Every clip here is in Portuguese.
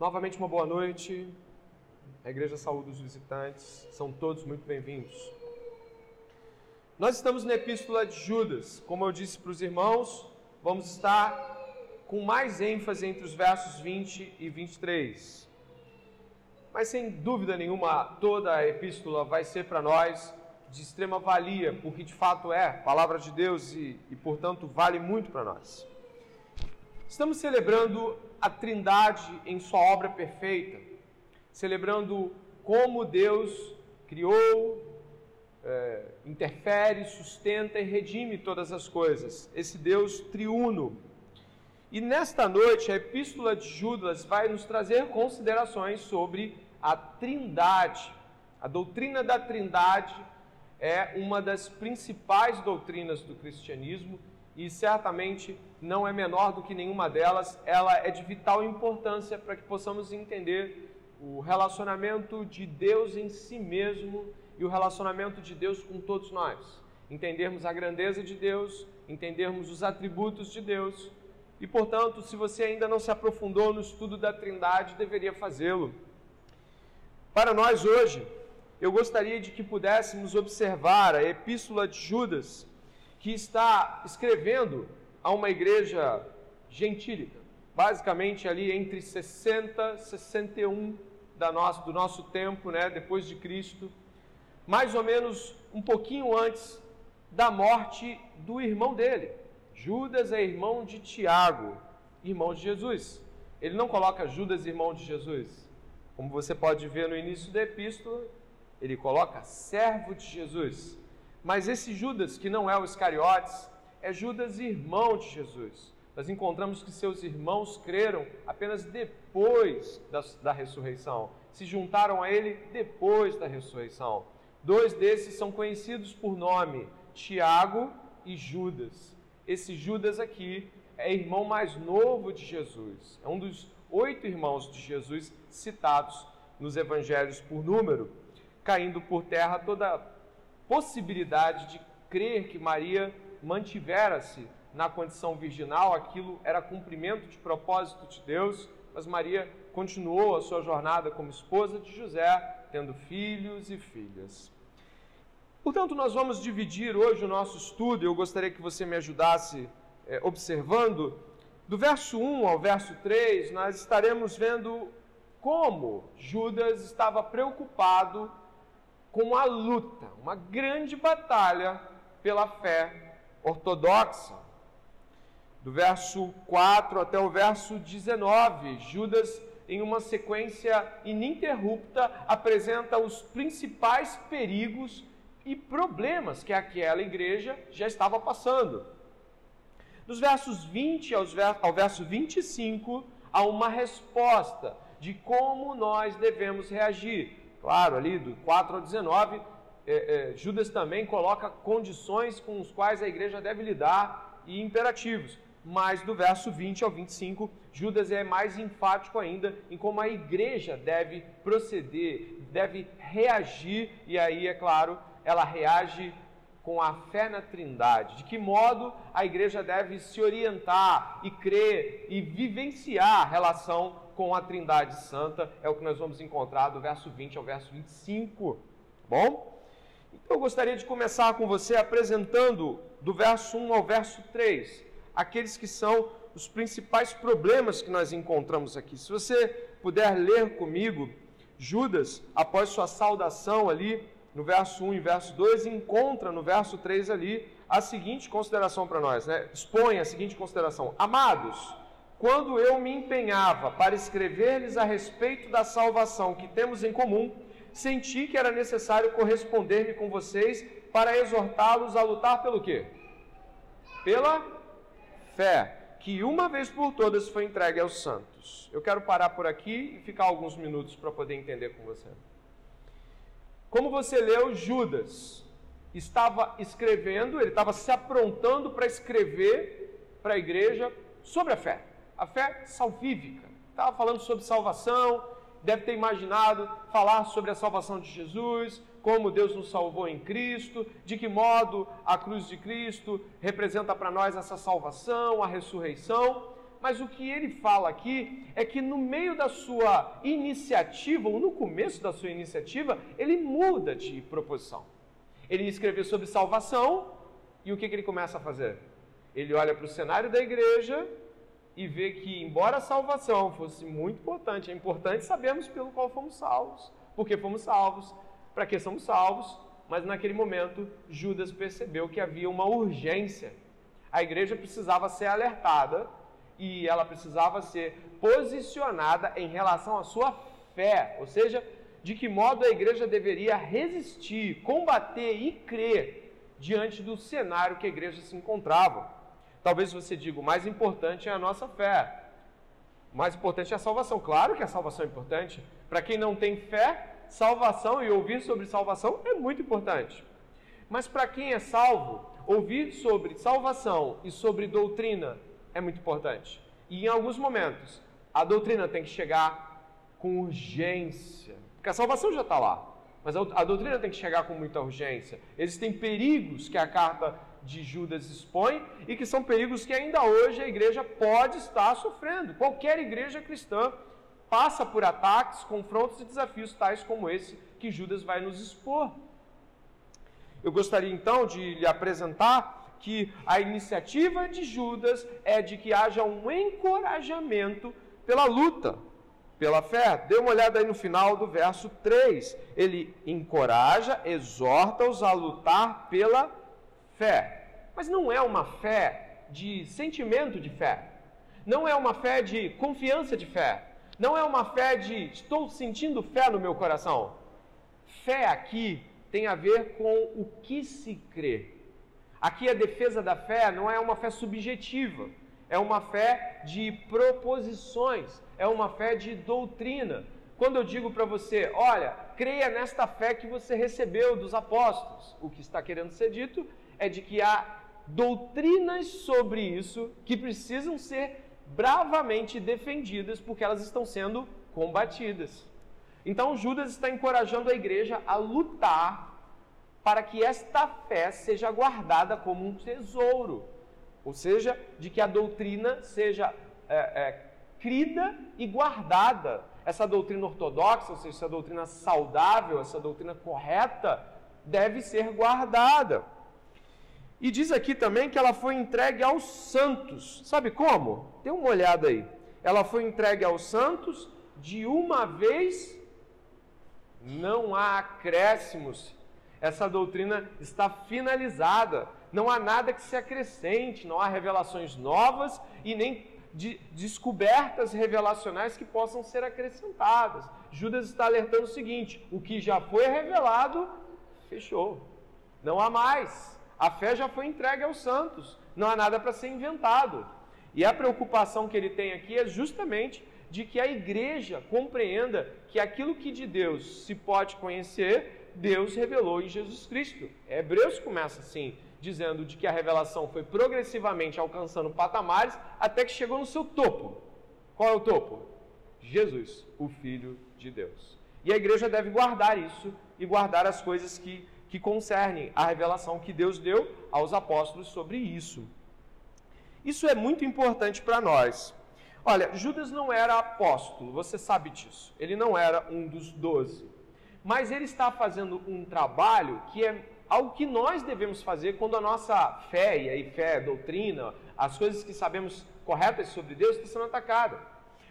Novamente, uma boa noite. A igreja saúde os visitantes, são todos muito bem-vindos. Nós estamos na epístola de Judas. Como eu disse para os irmãos, vamos estar com mais ênfase entre os versos 20 e 23. Mas sem dúvida nenhuma, toda a epístola vai ser para nós de extrema valia, porque de fato é palavra de Deus e, e portanto, vale muito para nós. Estamos celebrando a Trindade em sua obra perfeita, celebrando como Deus criou, é, interfere, sustenta e redime todas as coisas. Esse Deus triuno. E nesta noite, a Epístola de Judas vai nos trazer considerações sobre a Trindade. A doutrina da Trindade é uma das principais doutrinas do cristianismo e certamente não é menor do que nenhuma delas. Ela é de vital importância para que possamos entender o relacionamento de Deus em si mesmo e o relacionamento de Deus com todos nós. Entendermos a grandeza de Deus, entendermos os atributos de Deus. E, portanto, se você ainda não se aprofundou no estudo da Trindade, deveria fazê-lo. Para nós hoje, eu gostaria de que pudéssemos observar a epístola de Judas, que está escrevendo a uma igreja gentílica, basicamente ali entre 60 e 61 da nosso, do nosso tempo, né, depois de Cristo, mais ou menos um pouquinho antes da morte do irmão dele. Judas é irmão de Tiago, irmão de Jesus. Ele não coloca Judas irmão de Jesus. Como você pode ver no início da epístola, ele coloca servo de Jesus. Mas esse Judas, que não é o Iscariotes, é Judas irmão de Jesus. Nós encontramos que seus irmãos creram apenas depois da, da ressurreição, se juntaram a ele depois da ressurreição. Dois desses são conhecidos por nome, Tiago e Judas. Esse Judas aqui é irmão mais novo de Jesus, é um dos oito irmãos de Jesus citados nos evangelhos por número, caindo por terra toda possibilidade de crer que Maria mantivera-se na condição virginal, aquilo era cumprimento de propósito de Deus, mas Maria continuou a sua jornada como esposa de José, tendo filhos e filhas. Portanto, nós vamos dividir hoje o nosso estudo, eu gostaria que você me ajudasse é, observando, do verso 1 ao verso 3, nós estaremos vendo como Judas estava preocupado com a luta, uma grande batalha pela fé ortodoxa do verso 4 até o verso 19, Judas, em uma sequência ininterrupta, apresenta os principais perigos e problemas que aquela igreja já estava passando. Dos versos 20 aos ao verso 25, há uma resposta de como nós devemos reagir. Claro, ali do 4 ao 19, é, é, Judas também coloca condições com as quais a igreja deve lidar e imperativos mas do verso 20 ao 25, Judas é mais enfático ainda em como a igreja deve proceder, deve reagir, e aí, é claro, ela reage com a fé na Trindade. De que modo a igreja deve se orientar e crer e vivenciar a relação com a Trindade Santa, é o que nós vamos encontrar do verso 20 ao verso 25. Bom? Então eu gostaria de começar com você apresentando do verso 1 ao verso 3 aqueles que são os principais problemas que nós encontramos aqui. Se você puder ler comigo, Judas, após sua saudação ali, no verso 1 e verso 2, encontra no verso 3 ali a seguinte consideração para nós, né? expõe a seguinte consideração: Amados, quando eu me empenhava para escrever-lhes a respeito da salvação que temos em comum, senti que era necessário corresponder-me com vocês para exortá-los a lutar pelo quê? Pela fé que uma vez por todas foi entregue aos santos. Eu quero parar por aqui e ficar alguns minutos para poder entender com você. Como você leu, Judas estava escrevendo, ele estava se aprontando para escrever para a igreja sobre a fé, a fé salvífica. Estava falando sobre salvação, deve ter imaginado falar sobre a salvação de Jesus, como Deus nos salvou em Cristo, de que modo a cruz de Cristo representa para nós essa salvação, a ressurreição. mas o que ele fala aqui é que no meio da sua iniciativa, ou no começo da sua iniciativa, ele muda de proposição. Ele escreveu sobre salvação, e o que, que ele começa a fazer? Ele olha para o cenário da igreja e vê que, embora a salvação fosse muito importante, é importante sabermos pelo qual fomos salvos, porque fomos salvos, para que somos salvos, mas naquele momento Judas percebeu que havia uma urgência. A igreja precisava ser alertada e ela precisava ser posicionada em relação à sua fé, ou seja, de que modo a igreja deveria resistir, combater e crer diante do cenário que a igreja se encontrava. Talvez você diga, o mais importante é a nossa fé. O mais importante é a salvação. Claro que a salvação é importante. Para quem não tem fé, salvação e ouvir sobre salvação é muito importante. Mas para quem é salvo, ouvir sobre salvação e sobre doutrina é muito importante. E em alguns momentos, a doutrina tem que chegar com urgência. Porque a salvação já está lá. Mas a doutrina tem que chegar com muita urgência. Existem perigos que a carta de Judas expõe e que são perigos que ainda hoje a igreja pode estar sofrendo. Qualquer igreja cristã passa por ataques, confrontos e desafios tais como esse que Judas vai nos expor. Eu gostaria então de lhe apresentar que a iniciativa de Judas é de que haja um encorajamento pela luta, pela fé. Dê uma olhada aí no final do verso 3. Ele encoraja, exorta-os a lutar pela fé. Mas não é uma fé de sentimento de fé. Não é uma fé de confiança de fé. Não é uma fé de estou sentindo fé no meu coração. Fé aqui tem a ver com o que se crê. Aqui a defesa da fé não é uma fé subjetiva, é uma fé de proposições, é uma fé de doutrina. Quando eu digo para você, olha, creia nesta fé que você recebeu dos apóstolos, o que está querendo ser dito é de que há doutrinas sobre isso que precisam ser bravamente defendidas porque elas estão sendo combatidas. Então Judas está encorajando a igreja a lutar para que esta fé seja guardada como um tesouro, ou seja, de que a doutrina seja é, é, crida e guardada. Essa doutrina ortodoxa, ou seja, essa doutrina saudável, essa doutrina correta, deve ser guardada. E diz aqui também que ela foi entregue aos santos. Sabe como? Dê uma olhada aí. Ela foi entregue aos santos de uma vez, não há acréscimos. Essa doutrina está finalizada. Não há nada que se acrescente, não há revelações novas e nem de descobertas revelacionais que possam ser acrescentadas. Judas está alertando o seguinte: o que já foi revelado, fechou. Não há mais. A fé já foi entregue aos santos, não há nada para ser inventado. E a preocupação que ele tem aqui é justamente de que a igreja compreenda que aquilo que de Deus se pode conhecer, Deus revelou em Jesus Cristo. Hebreus começa assim, dizendo de que a revelação foi progressivamente alcançando patamares até que chegou no seu topo. Qual é o topo? Jesus, o Filho de Deus. E a igreja deve guardar isso e guardar as coisas que que concerne a revelação que Deus deu aos apóstolos sobre isso. Isso é muito importante para nós. Olha, Judas não era apóstolo, você sabe disso. Ele não era um dos doze. Mas ele está fazendo um trabalho que é algo que nós devemos fazer quando a nossa fé, e aí fé, doutrina, as coisas que sabemos corretas sobre Deus, está sendo atacada.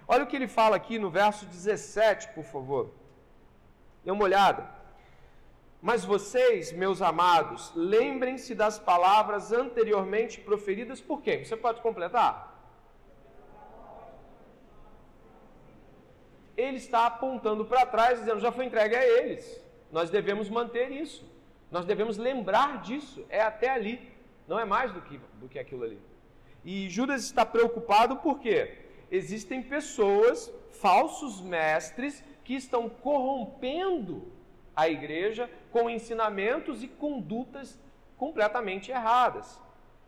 Olha o que ele fala aqui no verso 17, por favor. Dê uma olhada. Mas vocês, meus amados, lembrem-se das palavras anteriormente proferidas por quem? Você pode completar? Ele está apontando para trás, dizendo: já foi entregue a eles. Nós devemos manter isso. Nós devemos lembrar disso. É até ali. Não é mais do que, do que aquilo ali. E Judas está preocupado porque existem pessoas, falsos mestres, que estão corrompendo a igreja com ensinamentos e condutas completamente erradas.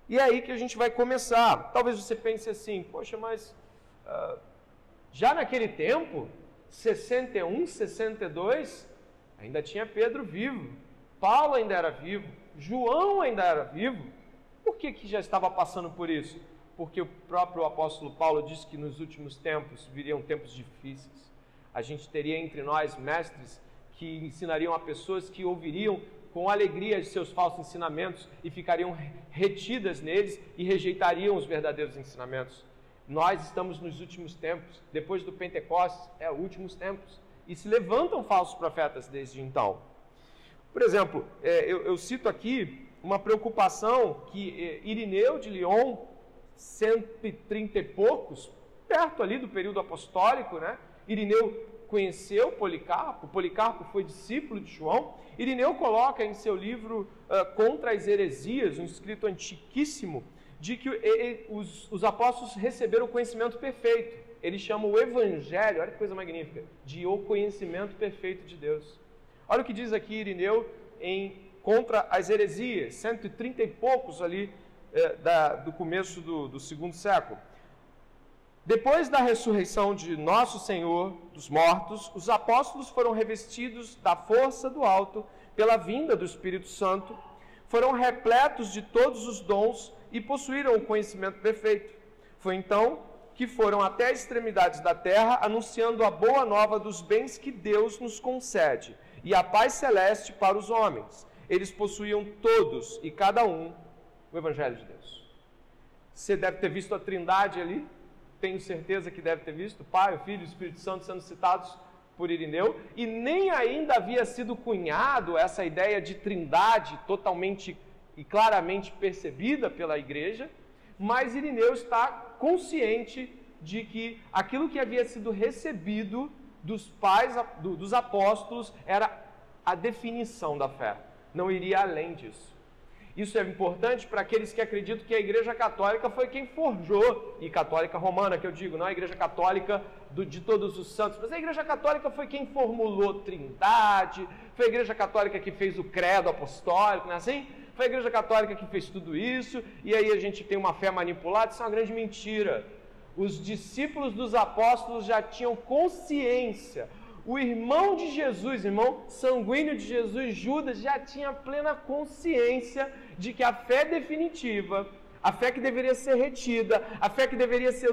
E é aí que a gente vai começar. Talvez você pense assim, poxa, mas uh, já naquele tempo, 61, 62, ainda tinha Pedro vivo, Paulo ainda era vivo, João ainda era vivo. Por que, que já estava passando por isso? porque o próprio apóstolo Paulo disse que nos últimos tempos viriam tempos difíceis. A gente teria entre nós mestres que ensinariam a pessoas que ouviriam com alegria de seus falsos ensinamentos e ficariam retidas neles e rejeitariam os verdadeiros ensinamentos. Nós estamos nos últimos tempos, depois do Pentecostes, é últimos tempos, e se levantam falsos profetas desde então. Por exemplo, é, eu, cito aqui uma preocupação que é, Irineu de Lyon, 130 e poucos, perto ali do período apostólico, né? Irineu conheceu Policarpo, Policarpo foi discípulo de João. Irineu coloca em seu livro uh, Contra as Heresias, um escrito antiquíssimo, de que ele, os, os apóstolos receberam o conhecimento perfeito. Ele chama o Evangelho, olha que coisa magnífica, de o conhecimento perfeito de Deus. Olha o que diz aqui Irineu em Contra as Heresias, 130 e poucos ali eh, da, do começo do, do segundo século. Depois da ressurreição de nosso Senhor dos mortos, os apóstolos foram revestidos da força do alto pela vinda do Espírito Santo, foram repletos de todos os dons e possuíram o conhecimento perfeito. Foi então que foram até as extremidades da terra, anunciando a boa nova dos bens que Deus nos concede e a paz celeste para os homens. Eles possuíam todos e cada um o Evangelho de Deus. Você deve ter visto a trindade ali, tenho certeza que deve ter visto, Pai, o Filho e o Espírito Santo sendo citados por Irineu, e nem ainda havia sido cunhado essa ideia de trindade totalmente e claramente percebida pela igreja, mas Irineu está consciente de que aquilo que havia sido recebido dos pais, dos apóstolos, era a definição da fé, não iria além disso. Isso é importante para aqueles que acreditam que a Igreja Católica foi quem forjou, e Católica Romana, que eu digo, não a Igreja Católica do, de todos os santos, mas a Igreja Católica foi quem formulou Trindade, foi a Igreja Católica que fez o credo apostólico, não é assim? Foi a Igreja Católica que fez tudo isso, e aí a gente tem uma fé manipulada, isso é uma grande mentira. Os discípulos dos apóstolos já tinham consciência, o irmão de Jesus, irmão sanguíneo de Jesus, Judas, já tinha plena consciência de que a fé definitiva, a fé que deveria ser retida, a fé que deveria ser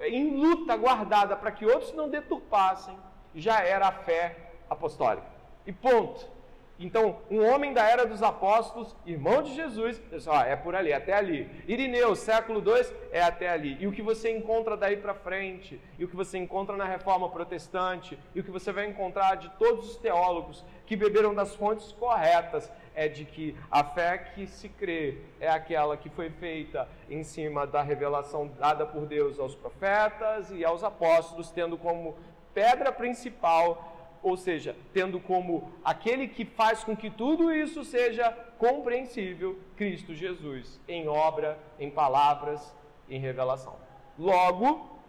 em luta guardada para que outros não deturpassem, já era a fé apostólica. E ponto. Então, um homem da era dos apóstolos, irmão de Jesus, diz, ó, é por ali, até ali. Irineu, século II, é até ali. E o que você encontra daí para frente, e o que você encontra na reforma protestante, e o que você vai encontrar de todos os teólogos que beberam das fontes corretas, é de que a fé que se crê é aquela que foi feita em cima da revelação dada por Deus aos profetas e aos apóstolos, tendo como pedra principal ou seja, tendo como aquele que faz com que tudo isso seja compreensível, Cristo Jesus, em obra, em palavras, em revelação. Logo,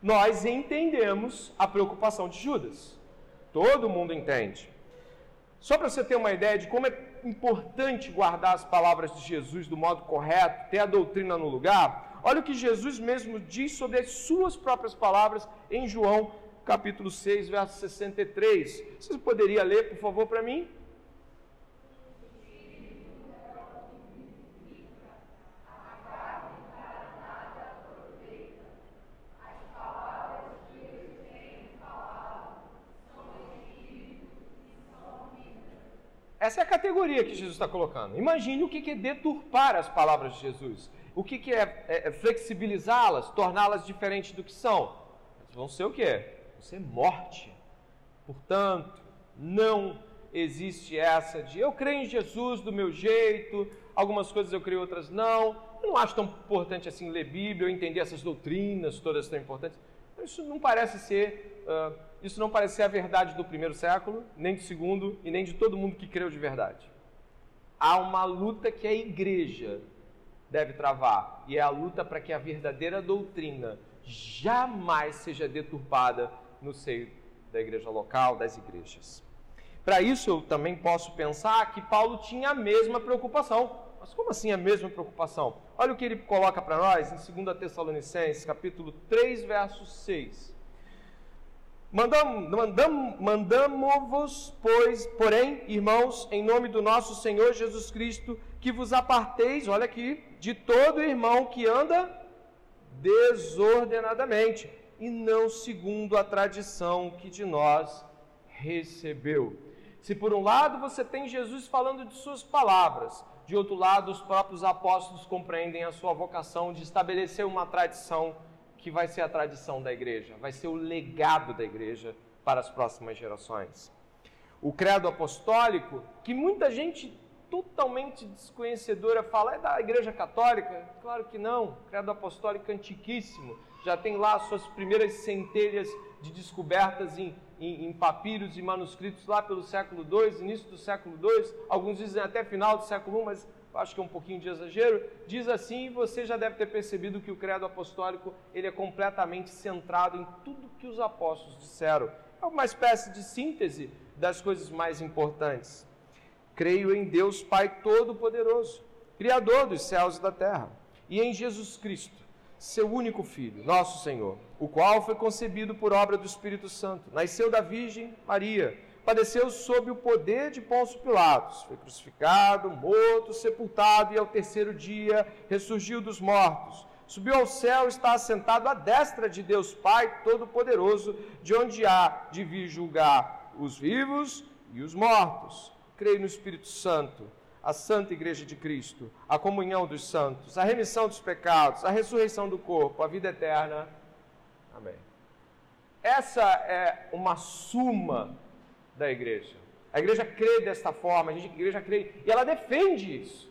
nós entendemos a preocupação de Judas. Todo mundo entende. Só para você ter uma ideia de como é importante guardar as palavras de Jesus do modo correto, ter a doutrina no lugar, olha o que Jesus mesmo diz sobre as suas próprias palavras em João capítulo 6, verso 63. Você poderia ler, por favor, para mim? Essa é a categoria que Jesus está colocando. Imagine o que é deturpar as palavras de Jesus. O que é, é flexibilizá-las, torná-las diferentes do que são. Vão ser o quê? você é morte. Portanto, não existe essa de eu creio em Jesus do meu jeito, algumas coisas eu creio, outras não. Eu não acho tão importante assim ler Bíblia, eu entender essas doutrinas todas tão importantes. Isso não parece ser, uh, isso não parece ser a verdade do primeiro século, nem do segundo e nem de todo mundo que creu de verdade. Há uma luta que a igreja deve travar e é a luta para que a verdadeira doutrina jamais seja deturpada no seio da igreja local, das igrejas. Para isso, eu também posso pensar que Paulo tinha a mesma preocupação. Mas como assim a mesma preocupação? Olha o que ele coloca para nós em 2 Tessalonicenses, capítulo 3, verso 6. Mandamos-vos, mandam, mandamos pois, porém, irmãos, em nome do nosso Senhor Jesus Cristo, que vos aparteis, olha aqui, de todo irmão que anda desordenadamente e não segundo a tradição que de nós recebeu. Se por um lado você tem Jesus falando de suas palavras, de outro lado os próprios apóstolos compreendem a sua vocação de estabelecer uma tradição que vai ser a tradição da igreja, vai ser o legado da igreja para as próximas gerações. O credo apostólico, que muita gente totalmente desconhecedora fala, é da igreja católica? Claro que não, credo apostólico antiquíssimo, já tem lá suas primeiras centelhas de descobertas em, em, em, papiros e manuscritos lá pelo século II, início do século II, alguns dizem até final do século I, mas acho que é um pouquinho de exagero, diz assim, você já deve ter percebido que o credo apostólico ele é completamente centrado em tudo que os apóstolos disseram. É uma espécie de síntese das coisas mais importantes. Creio em Deus Pai Todo-Poderoso, Criador dos céus e da terra, e em Jesus Cristo, seu único Filho, nosso Senhor, o qual foi concebido por obra do Espírito Santo, nasceu da Virgem Maria, padeceu sob o poder de Pôncio Pilatos, foi crucificado, morto, sepultado e ao terceiro dia ressurgiu dos mortos. Subiu ao céu, está assentado à destra de Deus Pai Todo-Poderoso, de onde há de vir julgar os vivos e os mortos. Creio no Espírito Santo a Santa Igreja de Cristo, a comunhão dos santos, a remissão dos pecados, a ressurreição do corpo, a vida eterna. Amém. Essa é uma suma da igreja. A igreja crê desta forma, a igreja crê, e ela defende isso.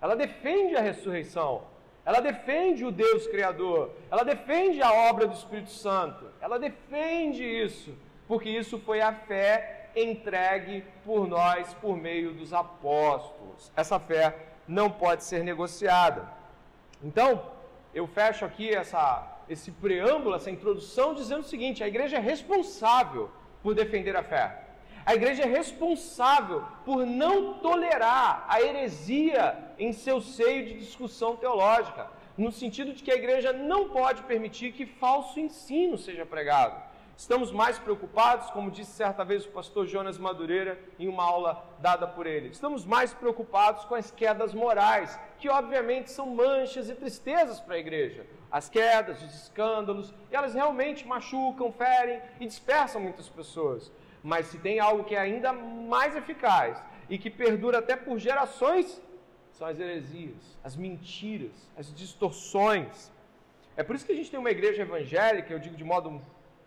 Ela defende a ressurreição. Ela defende o Deus Criador. Ela defende a obra do Espírito Santo. Ela defende isso, porque isso foi a fé entregue por nós por meio dos apóstolos. Essa fé não pode ser negociada. Então, eu fecho aqui essa, esse preâmbulo, essa introdução, dizendo o seguinte: a igreja é responsável por defender a fé. A igreja é responsável por não tolerar a heresia em seu seio de discussão teológica, no sentido de que a igreja não pode permitir que falso ensino seja pregado. Estamos mais preocupados, como disse certa vez o pastor Jonas Madureira em uma aula dada por ele. Estamos mais preocupados com as quedas morais, que obviamente são manchas e tristezas para a igreja. As quedas, os escândalos, elas realmente machucam, ferem e dispersam muitas pessoas. Mas se tem algo que é ainda mais eficaz e que perdura até por gerações, são as heresias, as mentiras, as distorções. É por isso que a gente tem uma igreja evangélica, eu digo de modo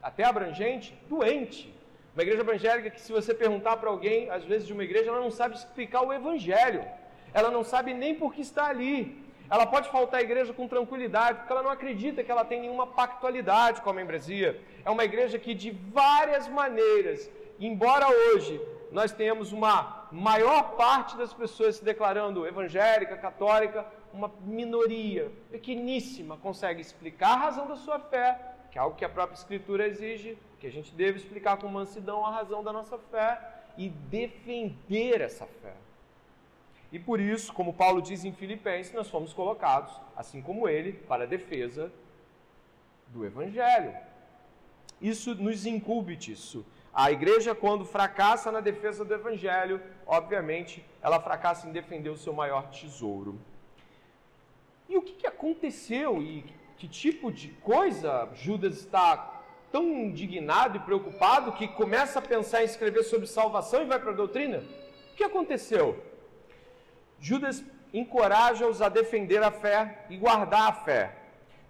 até abrangente, doente. Uma igreja evangélica que, se você perguntar para alguém, às vezes de uma igreja, ela não sabe explicar o evangelho. Ela não sabe nem por que está ali. Ela pode faltar à igreja com tranquilidade, porque ela não acredita que ela tem nenhuma pactualidade com a membresia. É uma igreja que, de várias maneiras, embora hoje nós tenhamos uma maior parte das pessoas se declarando evangélica, católica, uma minoria pequeníssima consegue explicar a razão da sua fé que é algo que a própria Escritura exige, que a gente deve explicar com mansidão a razão da nossa fé e defender essa fé. E por isso, como Paulo diz em Filipenses, nós fomos colocados, assim como ele, para a defesa do Evangelho. Isso nos incube disso. A igreja, quando fracassa na defesa do Evangelho, obviamente, ela fracassa em defender o seu maior tesouro. E o que, aconteceu e que tipo de coisa Judas está tão indignado e preocupado que começa a pensar em escrever sobre salvação e vai para a doutrina? O que aconteceu? Judas encoraja-os a defender a fé e guardar a fé,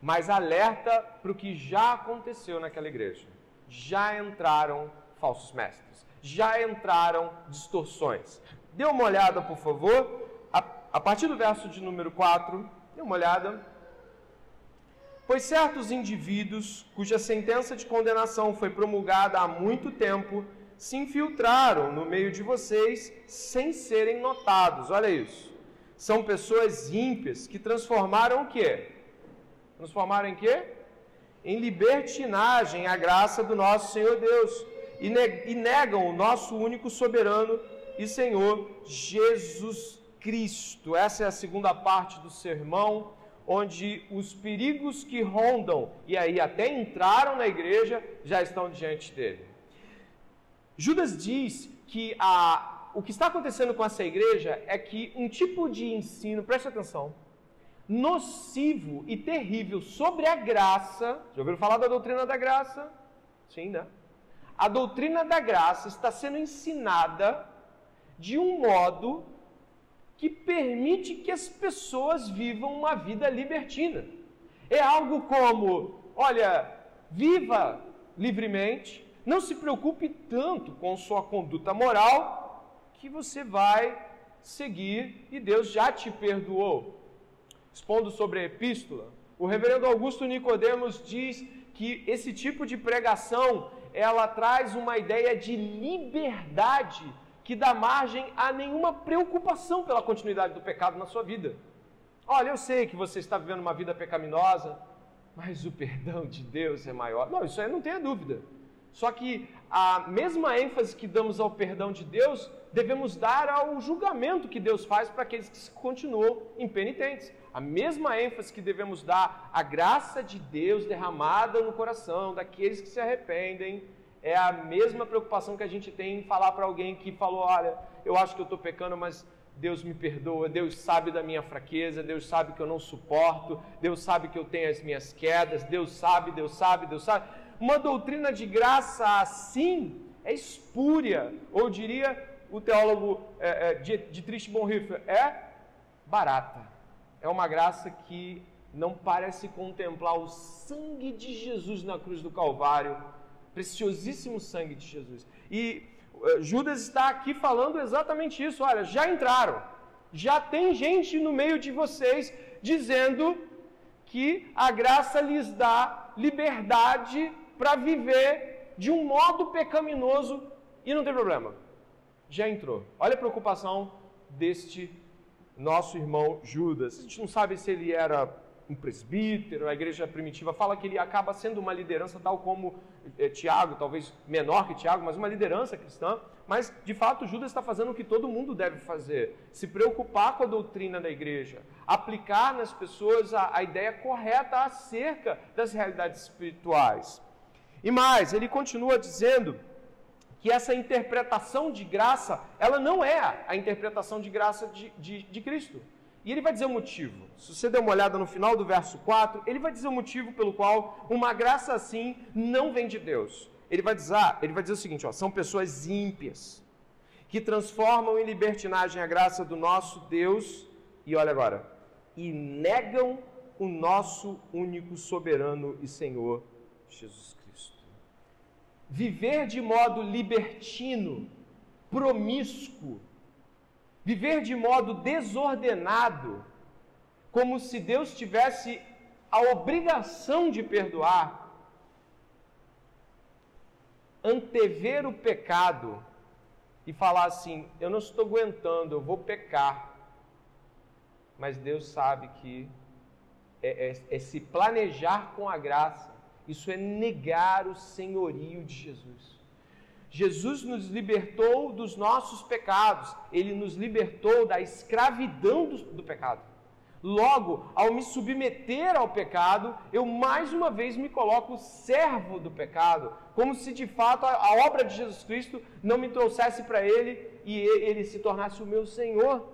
mas alerta para o que já aconteceu naquela igreja. Já entraram falsos mestres, já entraram distorções. Dê uma olhada, por favor, a, a partir do verso de número 4, dê uma olhada Pois certos indivíduos, cuja sentença de condenação foi promulgada há muito tempo, se infiltraram no meio de vocês sem serem notados. Olha isso. São pessoas ímpias que transformaram o quê? Transformaram em quê? Em libertinagem a graça do nosso Senhor Deus e, negam o nosso único soberano e Senhor Jesus Cristo. Essa é a segunda parte do sermão onde os perigos que rondam e aí até entraram na igreja já estão diante dele. Judas diz que a, o que está acontecendo com essa igreja é que um tipo de ensino, preste atenção, nocivo e terrível sobre a graça. Já ouviram falar da doutrina da graça? Sim, né? A doutrina da graça está sendo ensinada de um modo que permite que as pessoas vivam uma vida libertina. É algo como: olha, viva livremente, não se preocupe tanto com sua conduta moral, que você vai seguir e Deus já te perdoou. Expondo sobre a epístola, o reverendo Augusto Nicodemos diz que esse tipo de pregação ela traz uma ideia de liberdade que dá margem a nenhuma preocupação pela continuidade do pecado na sua vida. Olha, eu sei que você está vivendo uma vida pecaminosa, mas o perdão de Deus é maior. Não, isso aí não tenha dúvida. Só que a mesma ênfase que damos ao perdão de Deus, devemos dar ao julgamento que Deus faz para aqueles que continuam impenitentes. A mesma ênfase que devemos dar à graça de Deus derramada no coração daqueles que se arrependem, é a mesma preocupação que a gente tem em falar para alguém que falou: Olha, eu acho que eu estou pecando, mas Deus me perdoa, Deus sabe da minha fraqueza, Deus sabe que eu não suporto, Deus sabe que eu tenho as minhas quedas, Deus sabe, Deus sabe, Deus sabe. Uma doutrina de graça assim é espúria, ou diria o teólogo é, é, Dietrich Bonhoeffer, é barata. É uma graça que não parece contemplar o sangue de Jesus na cruz do Calvário, preciosíssimo sangue de Jesus. E uh, Judas está aqui falando exatamente isso. Olha, já entraram, já tem gente no meio de vocês dizendo que a graça lhes dá liberdade para viver de um modo pecaminoso e não tem problema. Já entrou. Olha a preocupação deste nosso irmão Judas. A gente não sabe se ele era um presbítero, a igreja primitiva fala que ele acaba sendo uma liderança tal como é, Tiago, talvez menor que Tiago, mas uma liderança cristã. Mas, de fato, Judas está fazendo o que todo mundo deve fazer: se preocupar com a doutrina da igreja, aplicar nas pessoas a, a ideia correta acerca das realidades espirituais. E mais, ele continua dizendo que essa interpretação de graça, ela não é a interpretação de graça de, de, de Cristo. E ele vai dizer o motivo. Se você der uma olhada no final do verso 4, ele vai dizer o motivo pelo qual uma graça assim não vem de Deus. Ele vai dizer, ele vai dizer o seguinte: ó, são pessoas ímpias, que transformam em libertinagem a graça do nosso Deus, e olha agora, e negam o nosso único soberano e Senhor Jesus. Viver de modo libertino, promíscuo, Viver de modo desordenado, como se Deus tivesse a obrigação de perdoar, antever o pecado e falar assim: eu não estou aguentando, eu vou pecar. Mas Deus sabe que é, é, é se planejar com a graça, isso é negar o senhorio de Jesus. Jesus nos libertou dos nossos pecados, ele nos libertou da escravidão do, do, pecado. Logo, ao me submeter ao pecado, eu mais uma vez me coloco servo do pecado, como se de fato a, a obra de Jesus Cristo não me trouxesse para ele e ele se tornasse o meu Senhor.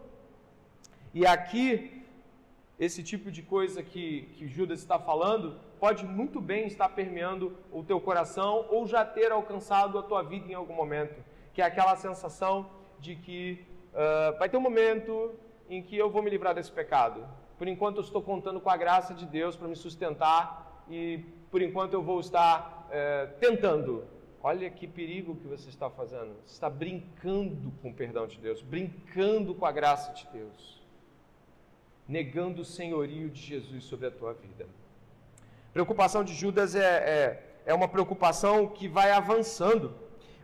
E aqui, esse tipo de coisa que, que Judas está falando, pode muito bem estar permeando o teu coração ou já ter alcançado a tua vida em algum momento, que é aquela sensação de que uh, vai ter um momento em que eu vou me livrar desse pecado. Por enquanto eu estou contando com a graça de Deus para me sustentar e por enquanto eu vou estar uh, tentando. Olha que perigo que você está fazendo. Você está brincando com o perdão de Deus, brincando com a graça de Deus, negando o senhorio de Jesus sobre a tua vida. Preocupação de Judas é, é, é uma preocupação que vai avançando.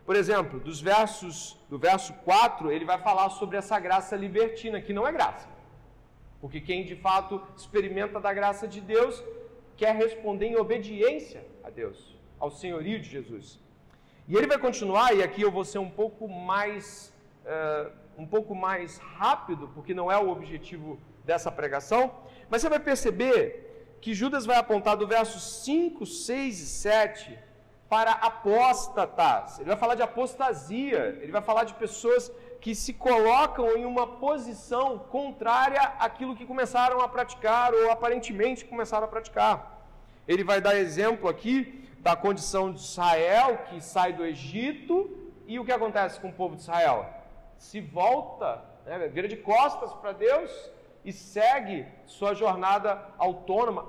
Por exemplo, dos versos, do verso 4, ele vai falar sobre essa graça libertina, que não é graça. Porque quem de fato experimenta da graça de Deus quer responder em obediência a Deus, ao senhorio de Jesus. E ele vai continuar, e aqui eu vou ser um pouco mais, uh, um pouco mais rápido, porque não é o objetivo dessa pregação, mas você vai perceber que Judas vai apontar do verso 5, 6 e 7 para apóstatas. Ele vai falar de apostasia, ele vai falar de pessoas que se colocam em uma posição contrária àquilo que começaram a praticar ou aparentemente começaram a praticar. Ele vai dar exemplo aqui da condição de Israel que sai do Egito e o que acontece com o povo de Israel? Se volta, né, vira de costas para Deus e segue sua jornada autônoma.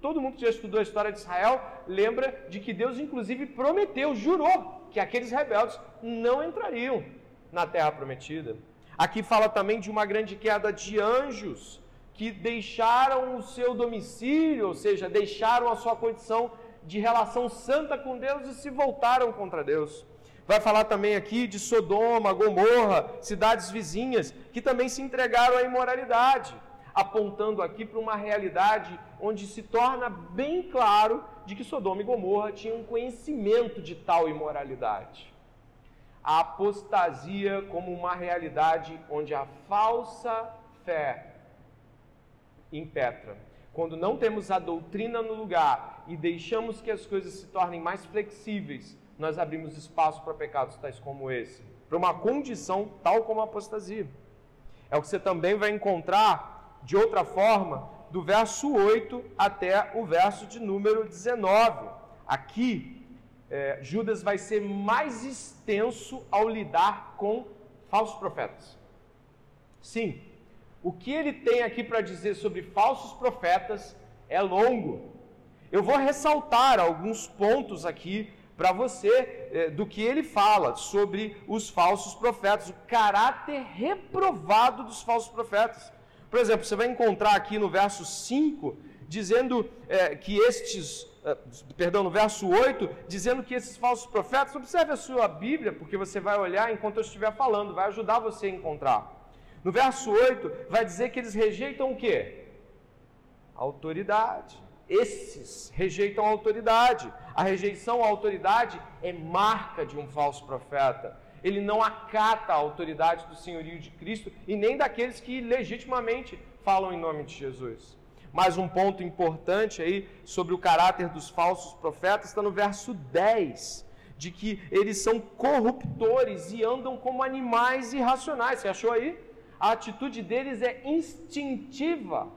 Todo mundo que já estudou a história de Israel lembra de que Deus, inclusive, prometeu, jurou que aqueles rebeldes não entrariam na terra prometida. Aqui fala também de uma grande queda de anjos que deixaram o seu domicílio, ou seja, deixaram a sua condição de relação santa com Deus e se voltaram contra Deus. Vai falar também aqui de Sodoma, Gomorra, cidades vizinhas, que também se entregaram à imoralidade, apontando aqui para uma realidade onde se torna bem claro de que Sodoma e Gomorra tinham conhecimento de tal imoralidade. A apostasia como uma realidade onde a falsa fé impetra. Quando não temos a doutrina no lugar e deixamos que as coisas se tornem mais flexíveis, nós abrimos espaço para pecados tais como esse, para uma condição tal como a apostasia. É o que você também vai encontrar de outra forma do verso 8 até o verso de número 19. Aqui, é, Judas vai ser mais extenso ao lidar com falsos profetas. Sim, o que ele tem aqui para dizer sobre falsos profetas é longo. Eu vou ressaltar alguns pontos aqui para você é, do que ele fala sobre os falsos profetas, o caráter reprovado dos falsos profetas. Por exemplo, você vai encontrar aqui no verso 5, dizendo é, que estes, é, perdão, no verso 8, dizendo que esses falsos profetas, observe a sua Bíblia, porque você vai olhar enquanto eu estiver falando, vai ajudar você a encontrar. No verso 8, vai dizer que eles rejeitam o quê? Autoridade. Esses rejeitam a autoridade. A rejeição à autoridade é marca de um falso profeta ele não acata a autoridade do senhorio de Cristo e nem daqueles que legitimamente falam em nome de Jesus. Mas um ponto importante aí sobre o caráter dos falsos profetas está no verso 10, de que eles são corruptores e andam como animais irracionais. Você achou aí? A atitude deles é instintiva.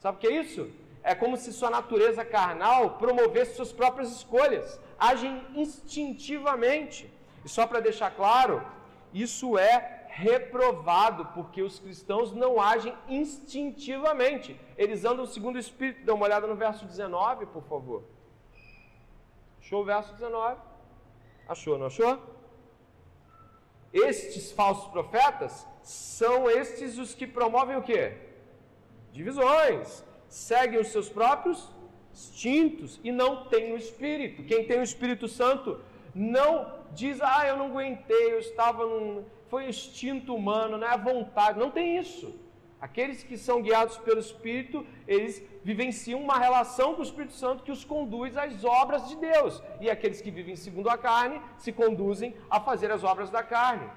Sabe o que é isso? É como se sua natureza carnal promovesse suas próprias escolhas, agem instintivamente. E só para deixar claro, isso é reprovado, porque os cristãos não agem instintivamente. Eles andam segundo o Espírito. Dê uma olhada no verso 19, por favor. Achou o verso 19? Achou, não achou? Estes falsos profetas são estes os que promovem o quê? Divisões. Seguem os seus próprios instintos e não têm o Espírito. Quem tem o Espírito Santo não diz, ah, eu não aguentei, eu estava num. Foi instinto humano, não é a vontade. Não tem isso. Aqueles que são guiados pelo Espírito, eles vivenciam uma relação com o Espírito Santo que os conduz às obras de Deus. E aqueles que vivem segundo a carne se conduzem a fazer as obras da carne.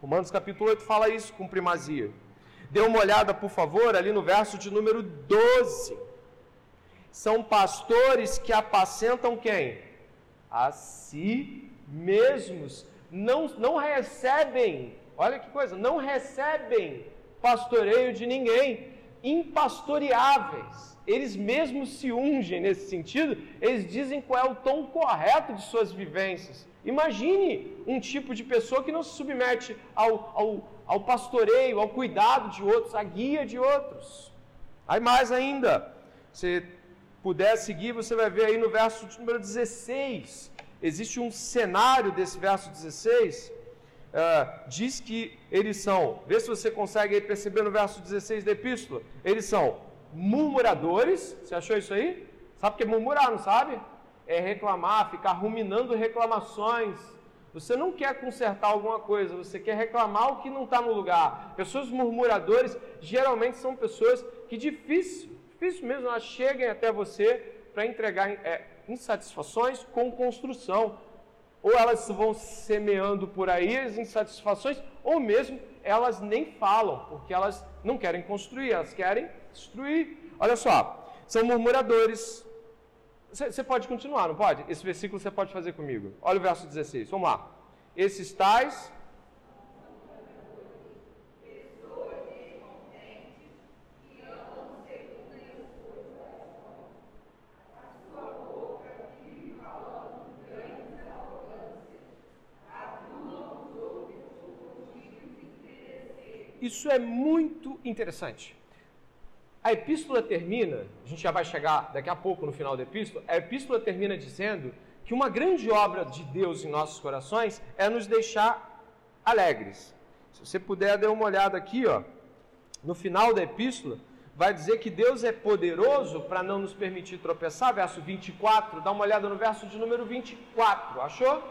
Romanos capítulo 8 fala isso com primazia. Dê uma olhada, por favor, ali no verso de número 12. São pastores que apacentam quem? A si mesmos não, não recebem, olha que coisa, não recebem pastoreio de ninguém, impastoreáveis. Eles mesmos se ungem nesse sentido, eles dizem qual é o tom correto de suas vivências. Imagine um tipo de pessoa que não se submete ao, ao, ao pastoreio, ao cuidado de outros, à guia de outros. Aí mais ainda, se puder seguir, você vai ver aí no verso número 16 existe um cenário desse verso 16, uh, eh, diz que eles são, vê se você consegue perceber no verso 16 da epístola, eles são murmuradores, você achou isso aí? Sabe o que é murmurar, não sabe? É reclamar, ficar ruminando reclamações. Você não quer consertar alguma coisa, você quer reclamar o que não está no lugar. Pessoas murmuradores geralmente são pessoas que difícil, difícil mesmo, elas cheguem até você para entregar é, insatisfações com construção. Ou elas vão semeando por aí as insatisfações, ou mesmo elas nem falam, porque elas não querem construir, elas querem destruir. Olha só, são murmuradores. Você pode continuar, não pode? Esse versículo você pode fazer comigo. Olha o verso 16, vamos lá. Esses tais. Isso é muito interessante. A epístola termina, a gente já vai chegar daqui a pouco no final da epístola, a epístola termina dizendo que uma grande obra de Deus em nossos corações é nos deixar alegres. Se você puder dar uma olhada aqui, ó, no final da epístola, vai dizer que Deus é poderoso para não nos permitir tropeçar, verso 24, dá uma olhada no verso de número 24, achou?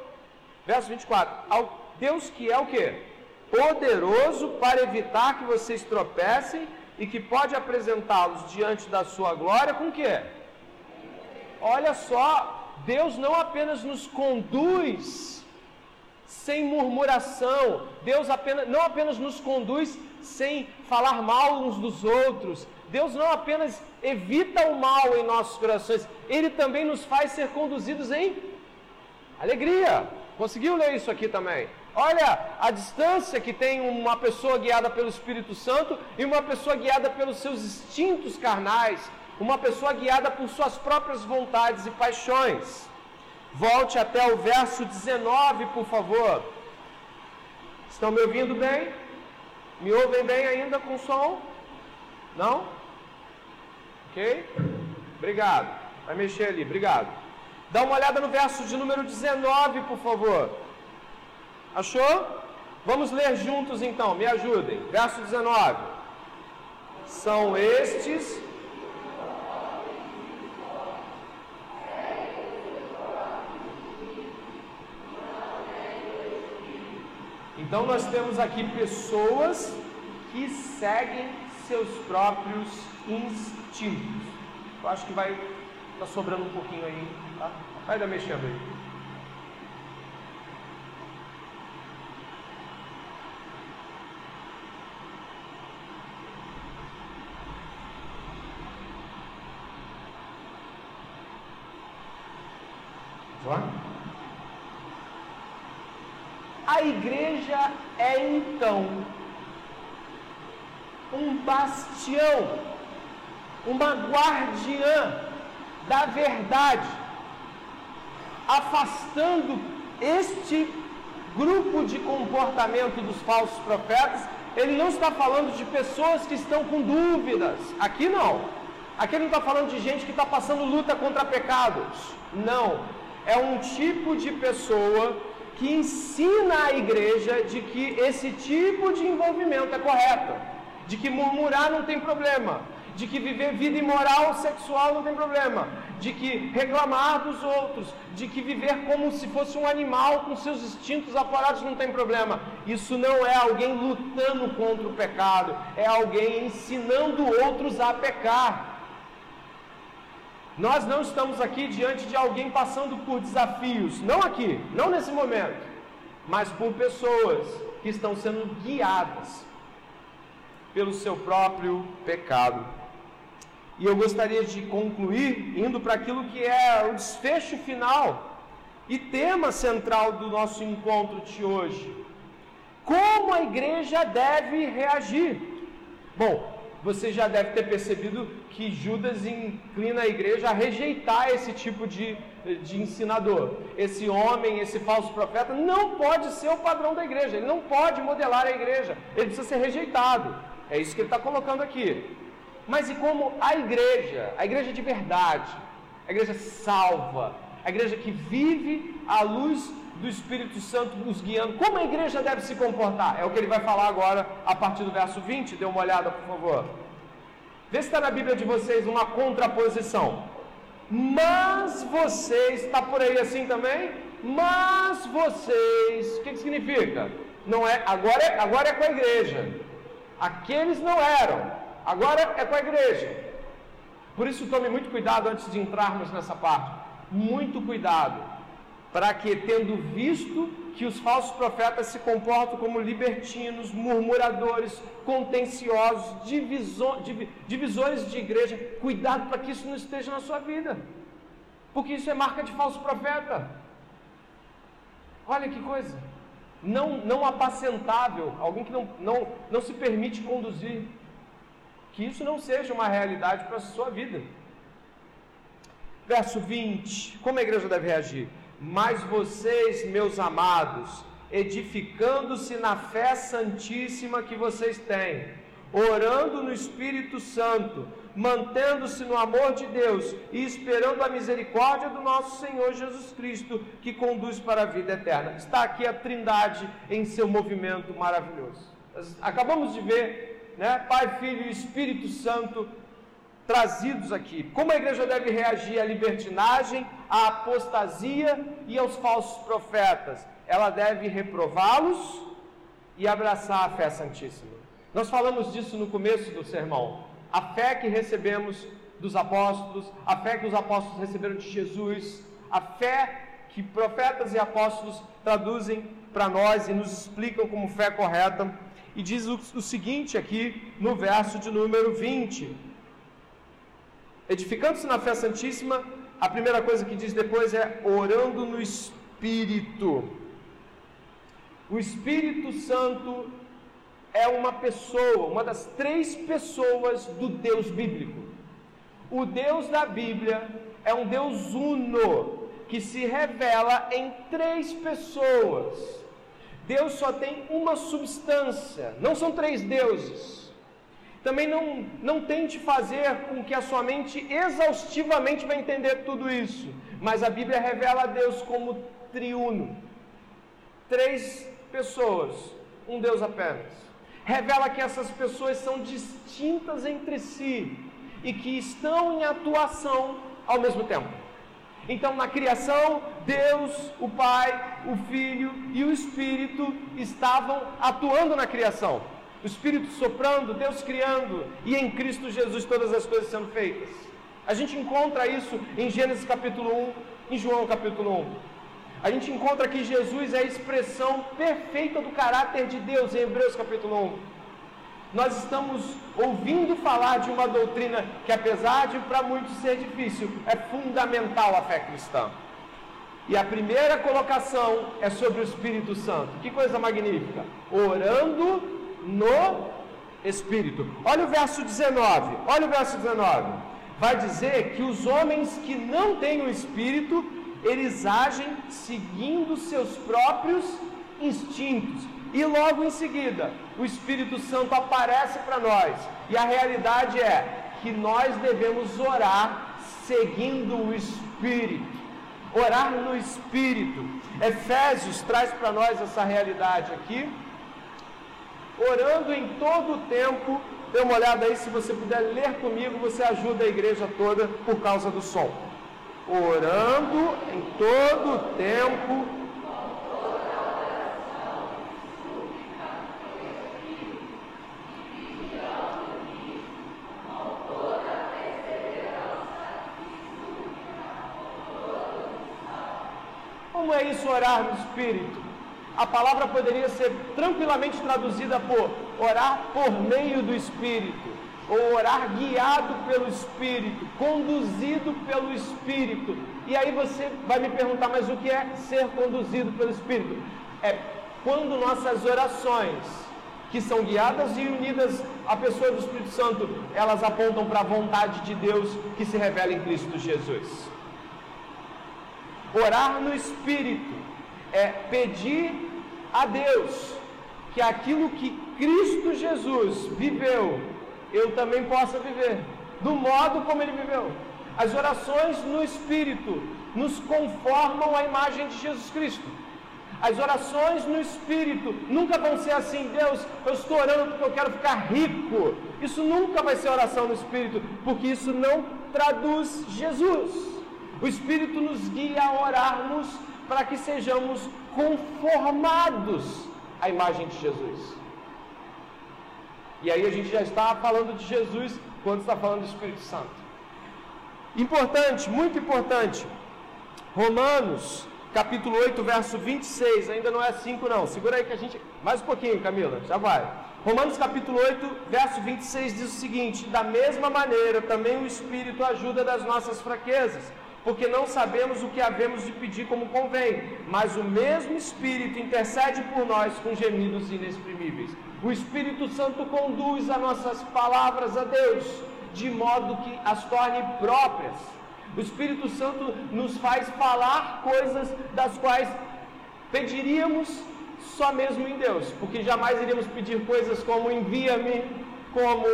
Verso 24, ao Deus que é o quê? Poderoso para evitar que vocês tropecem e que pode apresentá-los diante da sua glória com o quê? Olha só, Deus não apenas nos conduz sem murmuração, Deus apenas, não apenas nos conduz sem falar mal uns dos outros, Deus não apenas evita o mal em nossos corações, Ele também nos faz ser conduzidos em alegria. Conseguiu ler isso aqui também? Olha a distância que tem uma pessoa guiada pelo Espírito Santo e uma pessoa guiada pelos seus instintos carnais, uma pessoa guiada por suas próprias vontades e paixões. Volte até o verso 19, por favor. Estão me ouvindo bem? Me ouvem bem ainda com som? Não? Ok? Obrigado. Vai mexer ali, obrigado. Dá uma olhada no verso de número 19, por favor. Achou? Vamos ler juntos então, me ajudem. Verso 19. São estes. Então nós temos aqui pessoas que seguem seus próprios instintos. Eu acho que vai tá sobrando um pouquinho aí, tá? Vai dar mexendo aí. A igreja é então um bastião, uma guardiã da verdade, afastando este grupo de comportamento dos falsos profetas. Ele não está falando de pessoas que estão com dúvidas, aqui não. Aqui não está falando de gente que está passando luta contra pecados. Não é um tipo de pessoa que ensina a igreja de que esse tipo de envolvimento é correto, de que murmurar não tem problema, de que viver vida imoral sexual não tem problema, de que reclamar dos outros, de que viver como se fosse um animal com seus instintos aflorados não tem problema. Isso não é alguém lutando contra o pecado, é alguém ensinando outros a pecar. Nós não estamos aqui diante de alguém passando por desafios, não aqui, não nesse momento, mas por pessoas que estão sendo guiadas pelo seu próprio pecado. E eu gostaria de concluir indo para aquilo que é o desfecho final e tema central do nosso encontro de hoje. Como a igreja deve reagir? Bom, você já deve ter percebido que Judas inclina a igreja a rejeitar esse tipo de, de ensinador. Esse homem, esse falso profeta, não pode ser o padrão da igreja, ele não pode modelar a igreja, ele precisa ser rejeitado. É isso que ele está colocando aqui. Mas e como a igreja, a igreja de verdade, a igreja salva, a igreja que vive à luz do Espírito Santo nos guiando, como a igreja deve se comportar? É o que ele vai falar agora a partir do verso 20. Dê uma olhada, por favor. Vê se está na Bíblia de vocês uma contraposição. Mas vocês, está por aí assim também? Mas vocês, o que, que significa? Não é, agora, é, agora é com a igreja. Aqueles não eram, agora é com a igreja. Por isso tome muito cuidado antes de entrarmos nessa parte. Muito cuidado para que, tendo visto que os falsos profetas se comportam como libertinos, murmuradores, contenciosos, divisores de igreja, cuidado para que isso não esteja na sua vida, porque isso é marca de falso profeta. Olha que coisa, não, não apacentável, alguém que não, não, não se permite conduzir, que isso não seja uma realidade para a sua vida. Verso 20: como a igreja deve reagir? Mas vocês, meus amados, edificando-se na fé santíssima que vocês têm, orando no Espírito Santo, mantendo-se no amor de Deus e esperando a misericórdia do nosso Senhor Jesus Cristo, que conduz para a vida eterna. Está aqui a Trindade em seu movimento maravilhoso. acabamos de ver, né, Pai, Filho e Espírito Santo trazidos aqui. Como a igreja deve reagir à libertinagem, à apostasia e aos falsos profetas? Ela deve reprová-los e abraçar a fé santíssima. Nós falamos disso no começo do sermão. A fé que recebemos dos apóstolos, a fé que os apóstolos receberam de Jesus, a fé que profetas e apóstolos traduzem para nós e nos explicam como fé correta. E diz o, o seguinte aqui no verso de número 20: Edificando-se na fé santíssima, a primeira coisa que diz depois é orando no Espírito. O Espírito Santo é uma pessoa, uma das três pessoas do Deus bíblico. O Deus da Bíblia é um Deus uno, que se revela em três pessoas. Deus só tem uma substância, não são três deuses. Também não, não tente fazer com que a sua mente exaustivamente vai entender tudo isso. Mas a Bíblia revela a Deus como triuno. Três pessoas, um Deus apenas. Revela que essas pessoas são distintas entre si e que estão em atuação ao mesmo tempo. Então, na criação, Deus, o Pai, o Filho e o Espírito estavam atuando na criação o Espírito soprando, Deus criando, e em Cristo Jesus todas as coisas sendo feitas. A gente encontra isso em Gênesis capítulo 1, em João capítulo 1. A gente encontra que Jesus é a expressão perfeita do caráter de Deus em Hebreus capítulo 1. Nós estamos ouvindo falar de uma doutrina que, apesar de para muitos ser difícil, é fundamental à fé cristã. E a primeira colocação é sobre o Espírito Santo. Que coisa magnífica! Orando no Espírito. Olha o verso 19. Olha o verso 19. Vai dizer que os homens que não têm o Espírito, eles agem seguindo seus próprios instintos. E logo em seguida, o Espírito Santo aparece para nós. E a realidade é que nós devemos orar seguindo o Espírito. Orar no Espírito. Efésios traz para nós essa realidade aqui orando em todo o tempo. Dê uma olhada aí, se você puder ler comigo, você ajuda a igreja toda por causa do som. Orando em todo o tempo. Como é isso orar no Espírito? A palavra poderia ser tranquilamente traduzida por orar por meio do Espírito, ou orar guiado pelo Espírito, conduzido pelo Espírito. E aí você vai me perguntar, mas o que é ser conduzido pelo Espírito? É quando nossas orações, que são guiadas e unidas à pessoa do Espírito Santo, elas apontam para a vontade de Deus que se revela em Cristo Jesus. Orar no Espírito é pedir a Deus que aquilo que Cristo Jesus viveu, eu também possa viver, do modo como ele viveu. As orações no Espírito nos conformam à imagem de Jesus Cristo. As orações no Espírito nunca vão ser assim, Deus, eu estou orando porque eu quero ficar rico. Isso nunca vai ser oração no Espírito, porque isso não traduz Jesus. O Espírito nos guia a orarmos para que sejamos conformados à imagem de Jesus. E aí a gente já está falando de Jesus quando está falando do Espírito Santo. Importante, muito importante. Romanos, capítulo 8, verso 26, ainda não é 5 não. Segura aí que a gente mais um pouquinho, Camila, já vai. Romanos capítulo 8, verso 26 diz o seguinte: Da mesma maneira, também o Espírito ajuda das nossas fraquezas porque não sabemos o que havemos de pedir como convém, mas o mesmo Espírito intercede por nós com gemidos inexprimíveis. O Espírito Santo conduz as nossas palavras a Deus, de modo que as torne próprias. O Espírito Santo nos faz falar coisas das quais pediríamos Só mesmo em Deus, porque jamais iríamos pedir coisas como envia-me, como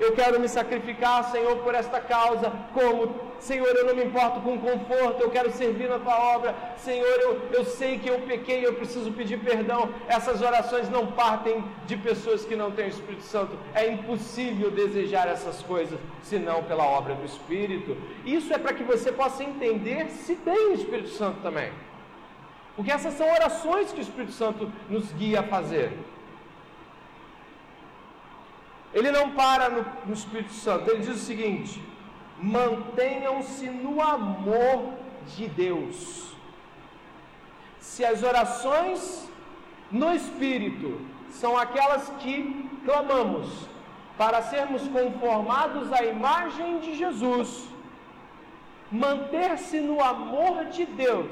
eu quero me sacrificar, Senhor, por esta causa, como Senhor, eu não me importo com conforto, eu quero servir na tua obra, Senhor, eu, eu sei que eu pequei, eu preciso pedir perdão. Essas orações não partem de pessoas que não têm o Espírito Santo, é impossível desejar essas coisas senão pela obra do Espírito. Isso é para que você possa entender se tem o Espírito Santo também, porque essas são orações que o Espírito Santo nos guia a fazer. Ele não para no, no Espírito Santo, ele diz o seguinte: mantenham-se no amor de Deus. Se as orações no Espírito são aquelas que clamamos para sermos conformados à imagem de Jesus, manter-se no amor de Deus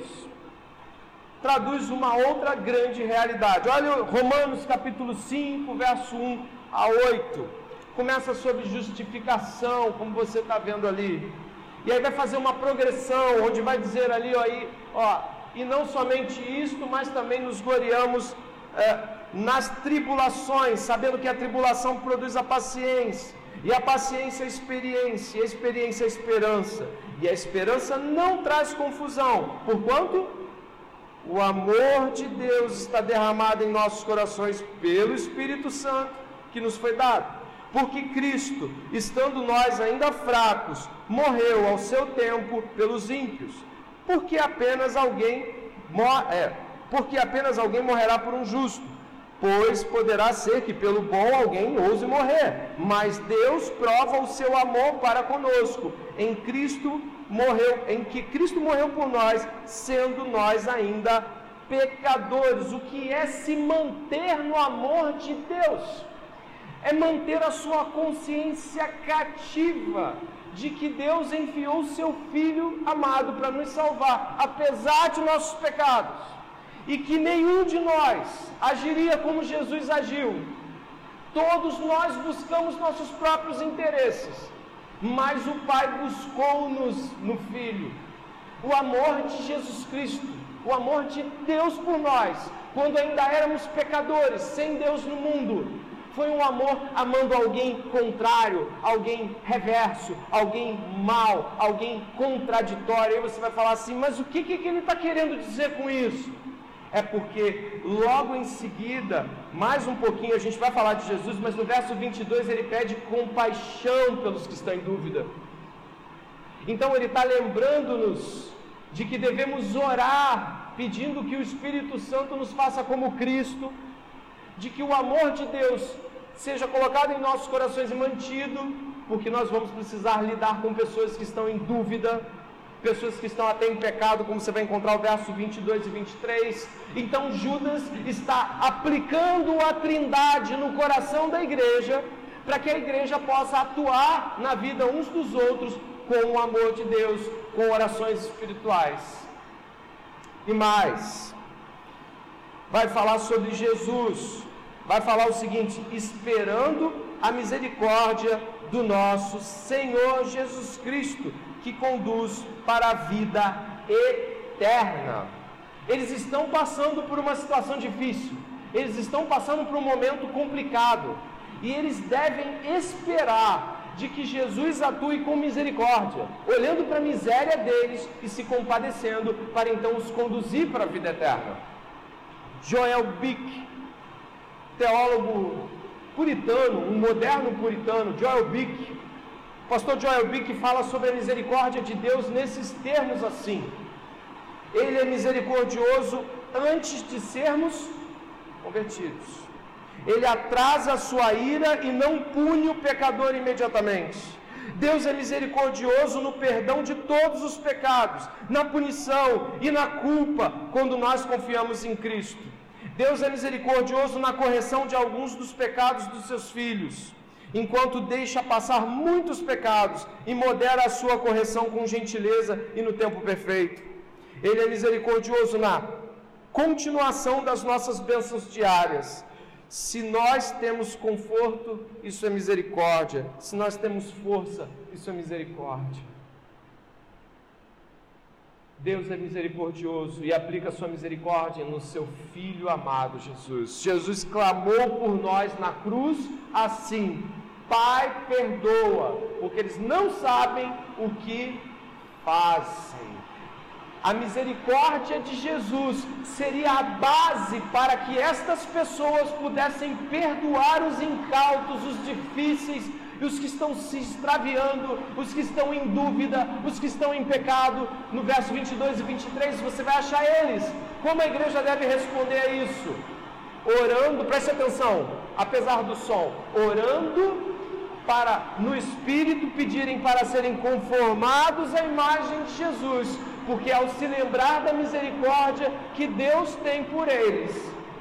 traduz uma outra grande realidade. Olha Romanos capítulo 5, verso 1 a 8. Começa sobre justificação, como você está vendo ali. E aí vai fazer uma progressão, onde vai dizer ali, ó, aí, ó e não somente isto, mas também nos gloriamos é, nas tribulações, sabendo que a tribulação produz a paciência, e a paciência a experiência, e a experiência a esperança, e a esperança não traz confusão, porquanto o amor de Deus está derramado em nossos corações pelo Espírito Santo que nos foi dado. Porque Cristo, estando nós ainda fracos, morreu ao seu tempo pelos ímpios. Porque apenas alguém é, porque apenas alguém morrerá por um justo. Pois poderá ser que pelo bom alguém ouse morrer, mas Deus prova o seu amor para conosco. Em Cristo morreu, em que Cristo morreu por nós, sendo nós ainda pecadores. O que é se manter no amor de Deus? É manter a sua consciência cativa de que Deus enviou seu Filho amado para nos salvar, apesar de nossos pecados, e que nenhum de nós agiria como Jesus agiu. Todos nós buscamos nossos próprios interesses, mas o Pai buscou-nos no Filho. O amor de Jesus Cristo, o amor de Deus por nós, quando ainda éramos pecadores, sem Deus no mundo, foi um amor amando alguém contrário, alguém reverso, alguém mal, alguém contraditório. Aí você vai falar assim, mas o que, que ele está querendo dizer com isso? É porque logo em seguida, mais um pouquinho, a gente vai falar de Jesus, mas no verso 22 ele pede compaixão pelos que estão em dúvida. Então ele está lembrando-nos de que devemos orar, pedindo que o Espírito Santo nos faça como Cristo, de que o amor de Deus seja colocado em nossos corações e mantido, porque nós vamos precisar lidar com pessoas que estão em dúvida, pessoas que estão até em pecado, como você vai encontrar o verso 22 e 23. Então Judas está aplicando a trindade no coração da igreja, para que a igreja possa atuar na vida uns dos outros com o amor de Deus, com orações espirituais. E mais, vai falar sobre Jesus, vai falar o seguinte: esperando a misericórdia do nosso Senhor Jesus Cristo, que conduz para a vida eterna. Eles estão passando por uma situação difícil, eles estão passando por um momento complicado, e eles devem esperar de que Jesus atue com misericórdia, olhando para a miséria deles e se compadecendo, para então os conduzir para a vida eterna. Joel Bick, teólogo puritano, um moderno puritano, Joel Bick, pastor Joel Bick fala sobre a misericórdia de Deus nesses termos assim: Ele é misericordioso antes de sermos convertidos. Ele atrasa a sua ira e não pune o pecador imediatamente. Deus é misericordioso no perdão de todos os pecados, na punição e na culpa, quando nós confiamos em Cristo. Deus é misericordioso na correção de alguns dos pecados dos seus filhos, enquanto deixa passar muitos pecados e modera a sua correção com gentileza e no tempo perfeito. Ele é misericordioso na continuação das nossas bênçãos diárias. Se nós temos conforto, isso é misericórdia. Se nós temos força, isso é misericórdia. Deus é misericordioso e aplica sua misericórdia no seu Filho amado Jesus. Jesus clamou por nós na cruz assim: Pai, perdoa, porque eles não sabem o que fazem. A misericórdia de Jesus seria a base para que estas pessoas pudessem perdoar os incautos, os difíceis, e os que estão se extraviando, os que estão em dúvida, os que estão em pecado. No verso 22 e 23 você vai achar eles. Como a igreja deve responder a isso? Orando, preste atenção, apesar do som, orando para no espírito pedirem para serem conformados à imagem de Jesus, porque ao se lembrar da misericórdia que Deus tem por eles,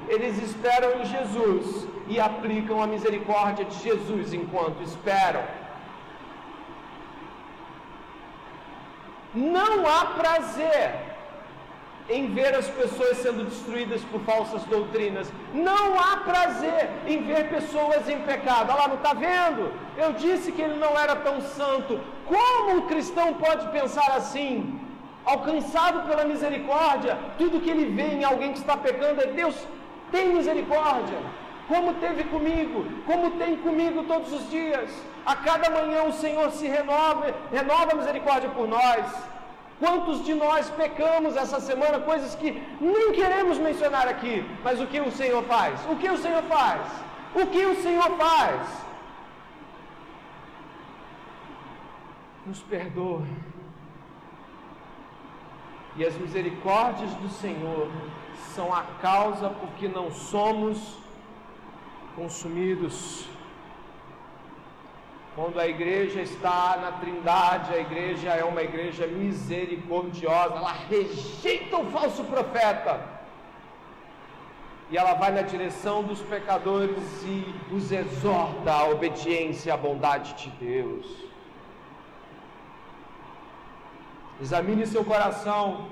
eles esperam em Jesus e aplicam a misericórdia de Jesus enquanto esperam. Não há prazer em ver as pessoas sendo destruídas por falsas doutrinas. Não há prazer em ver pessoas em pecado. Olha lá, não está vendo? Eu disse que ele não era tão santo. Como o cristão pode pensar assim? Alcançado pela misericórdia, tudo que ele vê em alguém que está pecando é Deus, tem misericórdia como teve comigo, como tem comigo todos os dias. A cada manhã o Senhor se renova, renova a misericórdia por nós. Quantos de nós pecamos essa semana, coisas que nem queremos mencionar aqui, mas o que o Senhor faz? O que o Senhor faz? O que o Senhor faz? Nos perdoa. E as misericórdias do Senhor são a causa por que não somos consumidos. Quando a igreja está na Trindade, a igreja é uma igreja misericordiosa, ela rejeita o falso profeta. E ela vai na direção dos pecadores e os exorta à obediência à bondade de Deus. Examine seu coração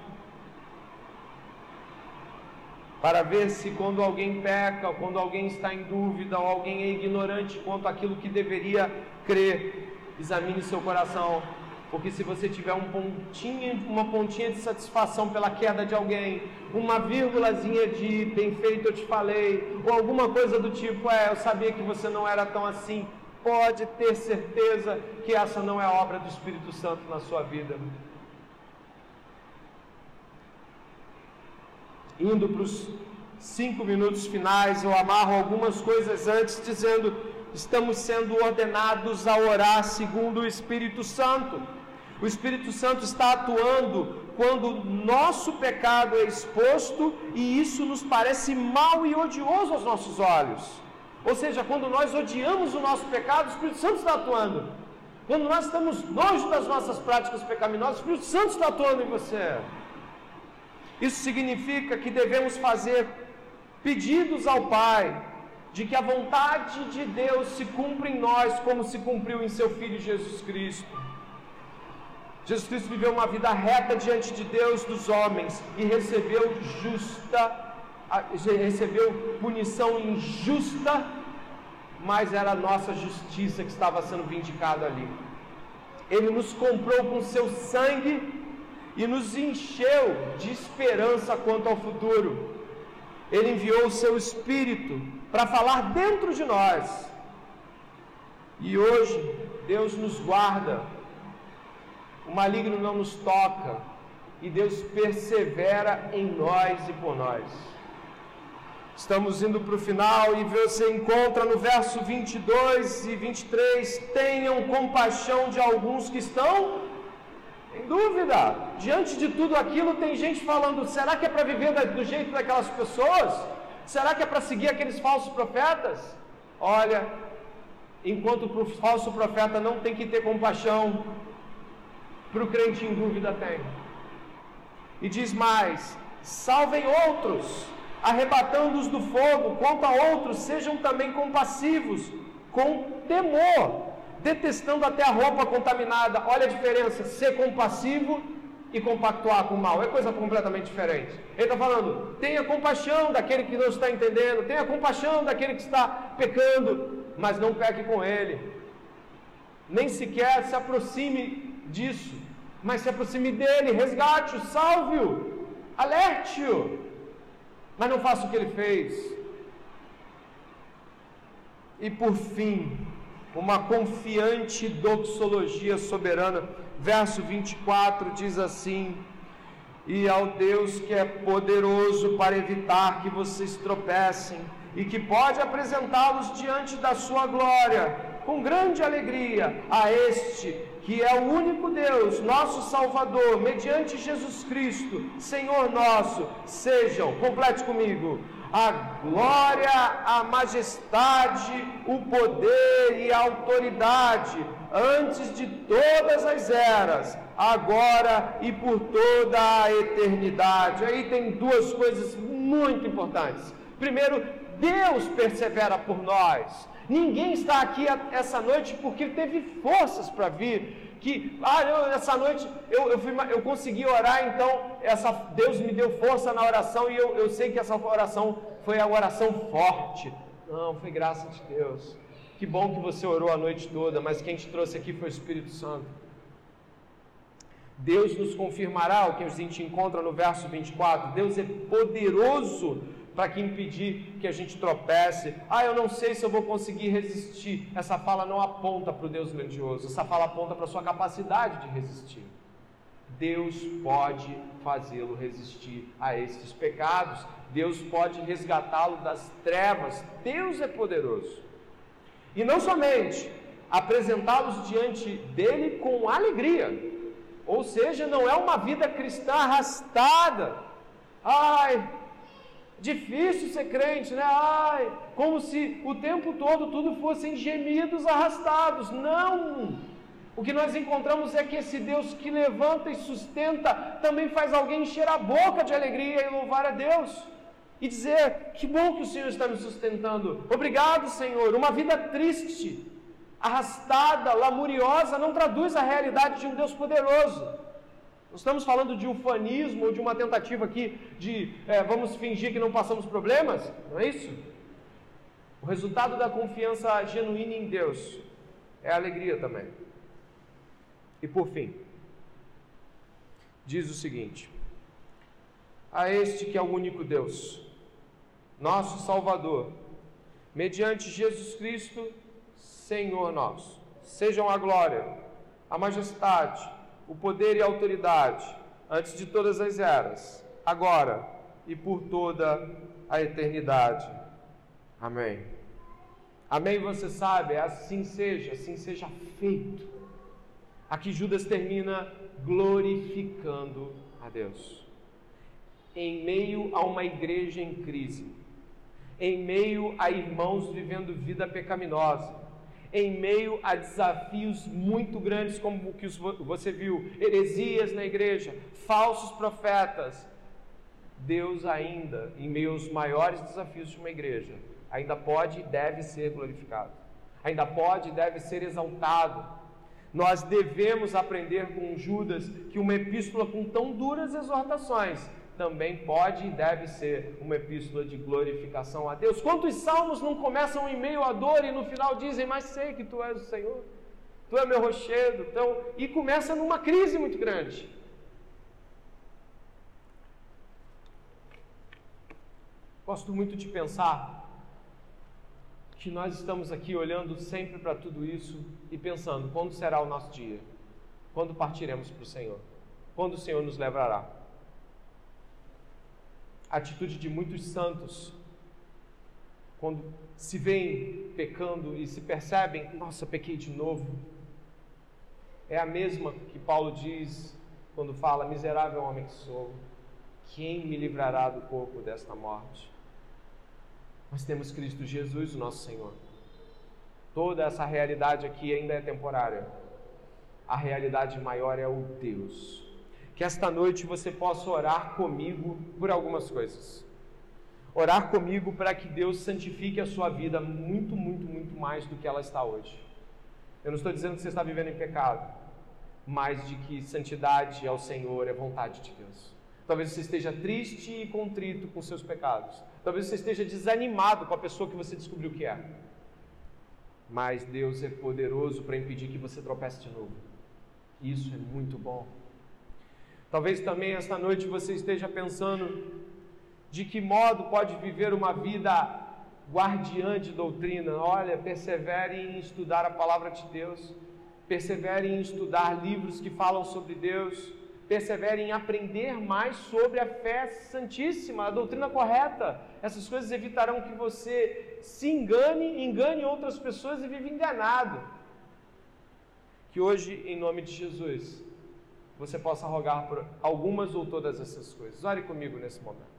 para ver se quando alguém peca, ou quando alguém está em dúvida, ou alguém é ignorante quanto àquilo que deveria crer, examine seu coração, porque se você tiver um pontinho, uma pontinha de satisfação pela queda de alguém, uma vírgulazinha de bem feito eu te falei, ou alguma coisa do tipo, é, eu sabia que você não era tão assim, pode ter certeza que essa não é obra do Espírito Santo na sua vida. Indo para os cinco minutos finais, eu amarro algumas coisas antes, dizendo: estamos sendo ordenados a orar segundo o Espírito Santo. O Espírito Santo está atuando quando nosso pecado é exposto e isso nos parece mal e odioso aos nossos olhos. Ou seja, quando nós odiamos o nosso pecado, o Espírito Santo está atuando. Quando nós estamos longe das nossas práticas pecaminosas, o Espírito Santo está atuando em você. Isso significa que devemos fazer pedidos ao Pai de que a vontade de Deus se cumpra em nós como se cumpriu em seu Filho Jesus Cristo. Jesus Cristo viveu uma vida reta diante de Deus dos homens e recebeu justa, recebeu punição injusta, mas era a nossa justiça que estava sendo vindicada ali. Ele nos comprou com seu sangue e nos encheu de esperança quanto ao futuro. Ele enviou o seu Espírito para falar dentro de nós. E hoje, Deus nos guarda, o maligno não nos toca, e Deus persevera em nós e por nós. Estamos indo para o final e você encontra no verso 22 e 23: tenham compaixão de alguns que estão dúvida. Diante de tudo aquilo, tem gente falando: será que é para viver do jeito daquelas pessoas? Será que é para seguir aqueles falsos profetas? Olha, enquanto para o falso profeta não tem que ter compaixão, para o crente em dúvida tem. E diz mais: salvem outros, arrebatando-os do fogo, quanto a outros, sejam também compassivos, com temor detestando até a roupa contaminada. Olha a diferença, ser compassivo e compactuar com o mal. É coisa completamente diferente. Ele está falando, tenha compaixão daquele que não está entendendo, tenha compaixão daquele que está pecando, mas não peque com ele. Nem sequer se aproxime disso. mas se aproxime dele, resgate-o, salve-o, alerte-o, mas não faça o que ele fez. E por fim, uma confiante doxologia soberana. Verso 24 diz assim: E ao Deus que é poderoso para evitar que vocês tropecem e que pode apresentá-los diante da sua glória, com grande alegria, a este que é o único Deus, nosso Salvador, mediante Jesus Cristo, Senhor nosso, sejam, complete comigo, a glória, a majestade, o poder e a autoridade antes de todas as eras, agora e por toda a eternidade. Aí tem duas coisas muito importantes. Primeiro, Deus persevera por nós. Ninguém está aqui essa noite porque teve forças para vir que, ah, eu, essa noite eu, eu, fui, eu consegui orar, então essa, Deus me deu força na oração e eu, eu sei que essa oração foi a oração forte. Não, foi graça de Deus. Que bom que você orou a noite toda, mas quem te trouxe aqui foi o Espírito Santo. Deus nos confirmará o que a gente encontra no verso 24. Deus é poderoso para que impedir que a gente tropece. Ah, eu não sei se eu vou conseguir resistir. Essa fala não aponta para o Deus grandioso, essa fala aponta para a sua capacidade de resistir. Deus pode fazê-lo resistir a esses pecados, Deus pode resgatá-lo das trevas. Deus é poderoso. E não somente apresentá-los diante dele com alegria, ou seja, não é uma vida cristã arrastada. Ai, Difícil ser crente, né? Ai, como se o tempo todo tudo fossem gemidos arrastados. Não! O que nós encontramos é que esse Deus que levanta e sustenta também faz alguém encher a boca de alegria e louvar a Deus. E dizer: Que bom que o Senhor está me sustentando. Obrigado, Senhor. Uma vida triste, arrastada, lamuriosa, não traduz a realidade de um Deus poderoso. Não estamos falando de ufanismo ou de uma tentativa aqui de é, vamos fingir que não passamos problemas, não é isso? O resultado da confiança genuína em Deus é a alegria também. E por fim, diz o seguinte: A este que é o único Deus, nosso Salvador, mediante Jesus Cristo, Senhor nosso, sejam a glória, a majestade, o poder e a autoridade, antes de todas as eras, agora e por toda a eternidade. Amém. Amém, você sabe, assim seja, assim seja feito. Aqui Judas termina glorificando a Deus. Em meio a uma igreja em crise, em meio a irmãos vivendo vida pecaminosa, em meio a desafios muito grandes, como o que você viu, heresias na igreja, falsos profetas. Deus ainda, em meio aos maiores desafios de uma igreja, ainda pode e deve ser glorificado. Ainda pode e deve ser exaltado. Nós devemos aprender com Judas que uma epístola com tão duras exortações também pode e deve ser uma epístola de glorificação a Deus. Quantos salmos não começam em meio à dor e no final dizem, mas sei que tu és o Senhor, tu és meu rochedo, então, e começa numa crise muito grande. Gosto muito de pensar que nós estamos aqui olhando sempre para tudo isso e pensando: quando será o nosso dia? Quando partiremos para o Senhor? Quando o Senhor nos levará? A atitude de muitos santos, quando se veem pecando e se percebem, nossa, pequei de novo. É a mesma que Paulo diz quando fala: Miserável homem que sou, quem me livrará do corpo desta morte? Nós temos Cristo Jesus, o nosso Senhor. Toda essa realidade aqui ainda é temporária. A realidade maior é o Deus que esta noite você possa orar comigo por algumas coisas. Orar comigo para que Deus santifique a sua vida muito, muito, muito mais do que ela está hoje. Eu não estou dizendo que você está vivendo em pecado, mas de que santidade ao Senhor é vontade de Deus. Talvez você esteja triste e contrito com seus pecados. Talvez você esteja desanimado com a pessoa que você descobriu que é. Mas Deus é poderoso para impedir que você tropece de novo. Isso é muito bom. Talvez também esta noite você esteja pensando de que modo pode viver uma vida guardiã de doutrina. Olha, persevere em estudar a palavra de Deus, persevere em estudar livros que falam sobre Deus, persevere em aprender mais sobre a fé santíssima, a doutrina correta. Essas coisas evitarão que você se engane, engane outras pessoas e viva enganado. Que hoje, em nome de Jesus, você possa rogar por algumas ou todas essas coisas. Ore comigo nesse momento.